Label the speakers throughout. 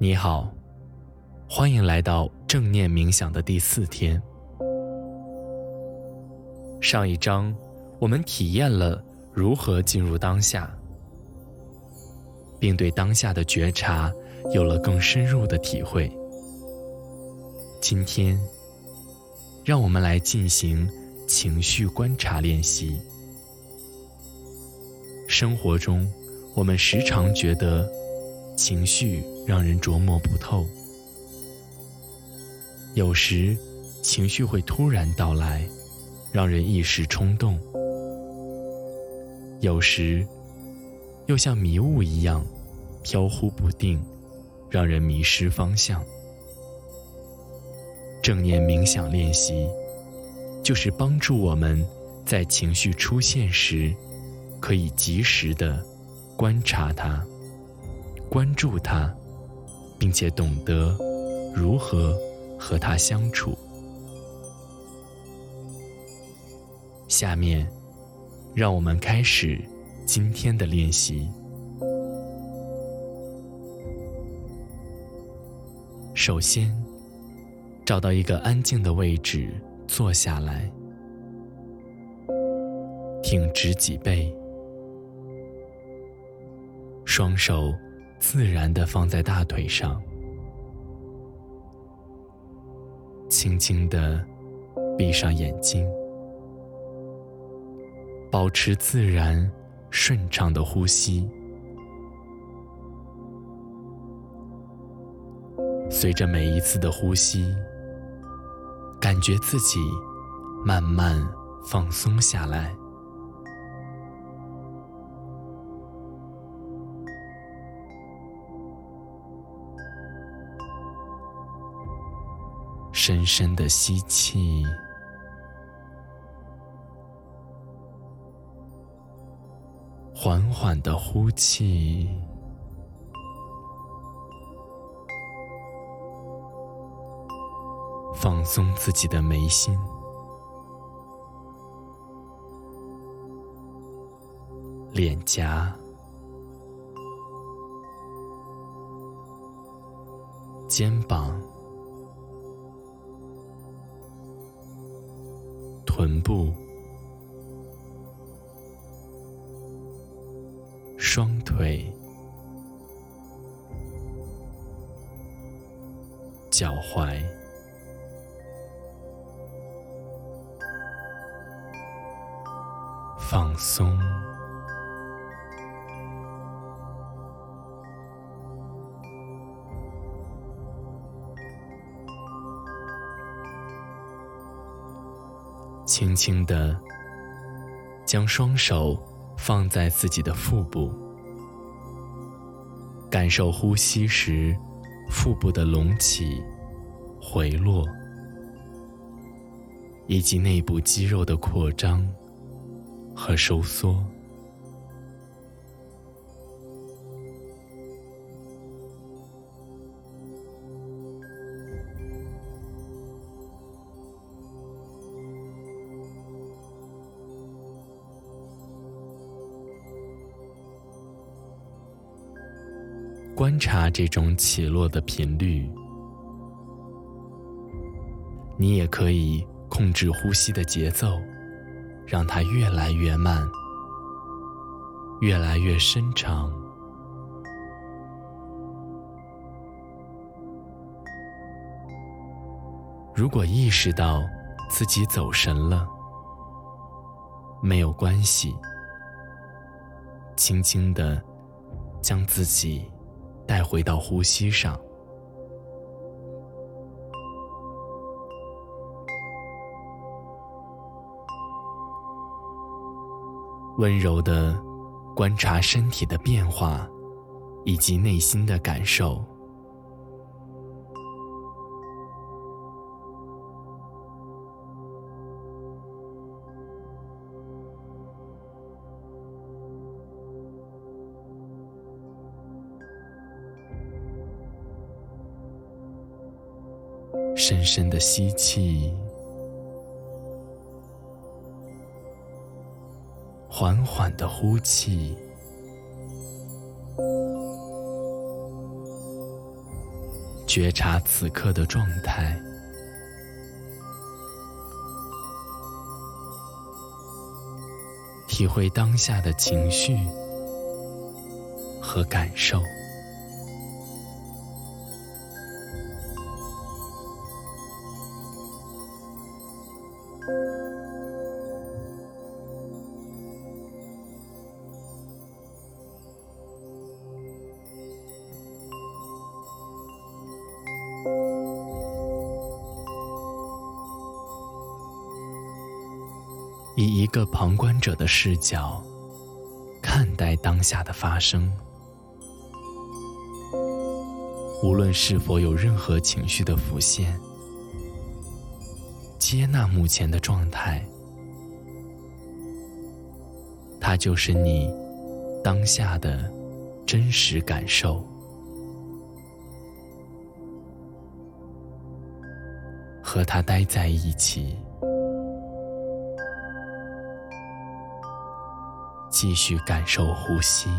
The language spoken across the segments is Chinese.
Speaker 1: 你好，欢迎来到正念冥想的第四天。上一章我们体验了如何进入当下，并对当下的觉察有了更深入的体会。今天，让我们来进行情绪观察练习。生活中，我们时常觉得。情绪让人琢磨不透，有时情绪会突然到来，让人一时冲动；有时又像迷雾一样飘忽不定，让人迷失方向。正念冥想练习就是帮助我们在情绪出现时，可以及时的观察它。关注它，并且懂得如何和它相处。下面，让我们开始今天的练习。首先，找到一个安静的位置坐下来，挺直脊背，双手。自然的放在大腿上，轻轻的闭上眼睛，保持自然顺畅的呼吸。随着每一次的呼吸，感觉自己慢慢放松下来。深深的吸气，缓缓的呼气，放松自己的眉心、脸颊、肩膀。步、双腿、脚踝，放松。轻轻地将双手放在自己的腹部，感受呼吸时腹部的隆起、回落，以及内部肌肉的扩张和收缩。观察这种起落的频率，你也可以控制呼吸的节奏，让它越来越慢，越来越深长。如果意识到自己走神了，没有关系，轻轻的将自己。带回到呼吸上，温柔的观察身体的变化，以及内心的感受。深深的吸气，缓缓的呼气，觉察此刻的状态，体会当下的情绪和感受。以一个旁观者的视角看待当下的发生，无论是否有任何情绪的浮现，接纳目前的状态，它就是你当下的真实感受。和他待在一起，继续感受呼吸。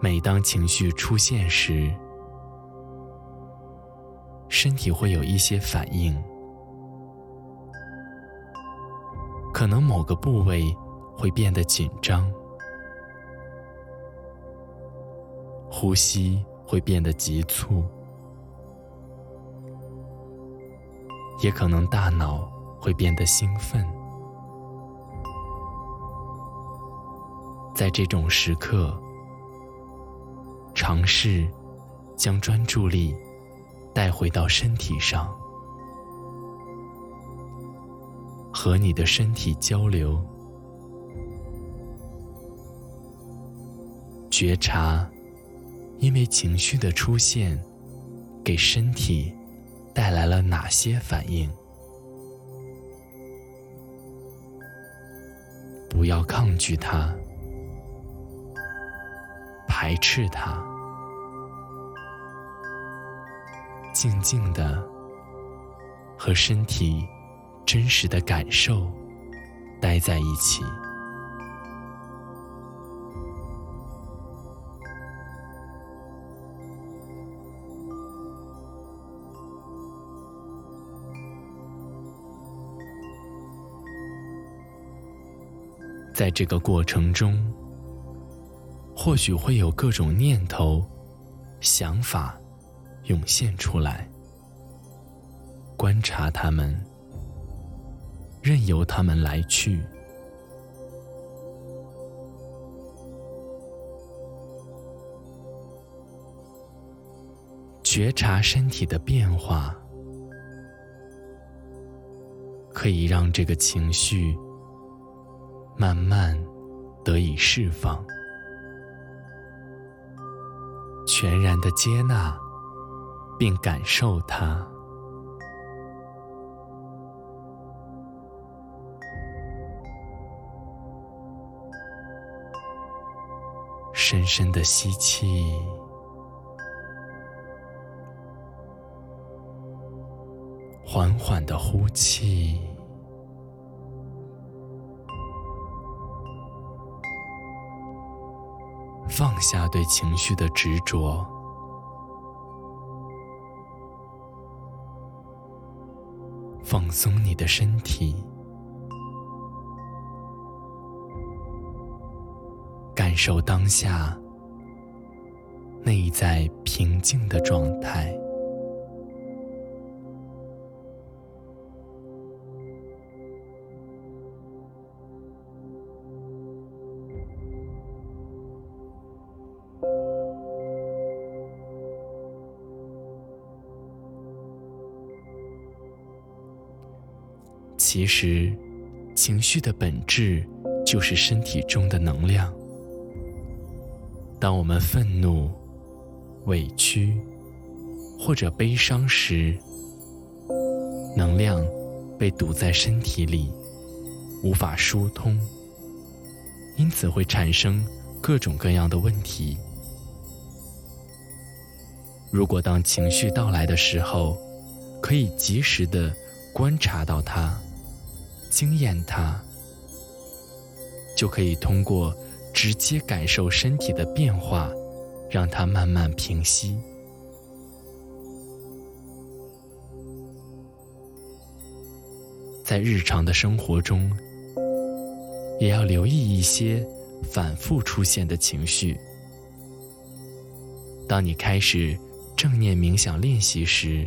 Speaker 1: 每当情绪出现时，身体会有一些反应，可能某个部位会变得紧张，呼吸会变得急促，也可能大脑会变得兴奋。在这种时刻。尝试将专注力带回到身体上，和你的身体交流，觉察因为情绪的出现给身体带来了哪些反应。不要抗拒它，排斥它。静静的和身体真实的感受待在一起，在这个过程中，或许会有各种念头、想法。涌现出来，观察他们，任由他们来去，觉察身体的变化，可以让这个情绪慢慢得以释放，全然的接纳。并感受它，深深的吸气，缓缓的呼气，放下对情绪的执着。放松你的身体，感受当下内在平静的状态。其实，情绪的本质就是身体中的能量。当我们愤怒、委屈或者悲伤时，能量被堵在身体里，无法疏通，因此会产生各种各样的问题。如果当情绪到来的时候，可以及时的观察到它，经验它，就可以通过直接感受身体的变化，让它慢慢平息。在日常的生活中，也要留意一些反复出现的情绪。当你开始正念冥想练习时，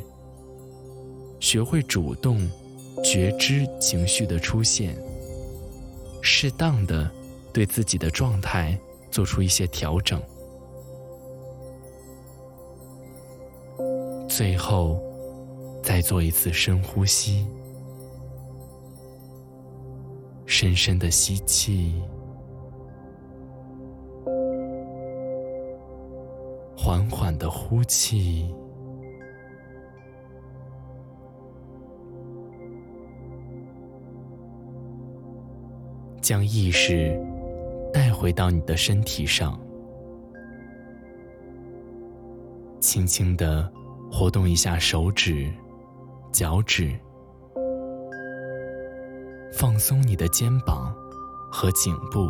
Speaker 1: 学会主动觉知情绪的出现，适当的对自己的状态做出一些调整，最后再做一次深呼吸。深深的吸气，缓缓的呼气，将意识带回到你的身体上，轻轻的活动一下手指、脚趾。放松你的肩膀和颈部。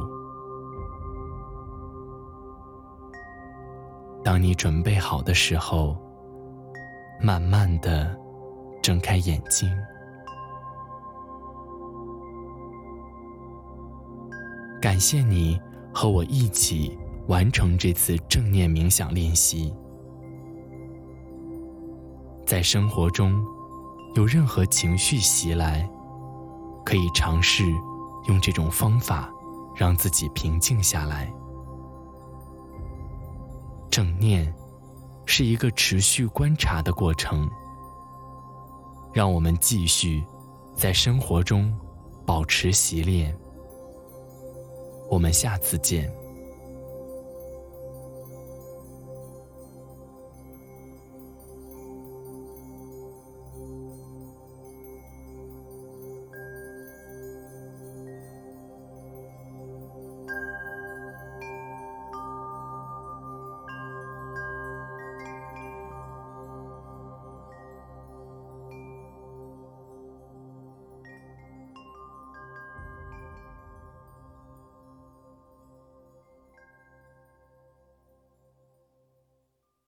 Speaker 1: 当你准备好的时候，慢慢的睁开眼睛。感谢你和我一起完成这次正念冥想练习。在生活中，有任何情绪袭来。可以尝试用这种方法，让自己平静下来。正念是一个持续观察的过程，让我们继续在生活中保持习练。我们下次见。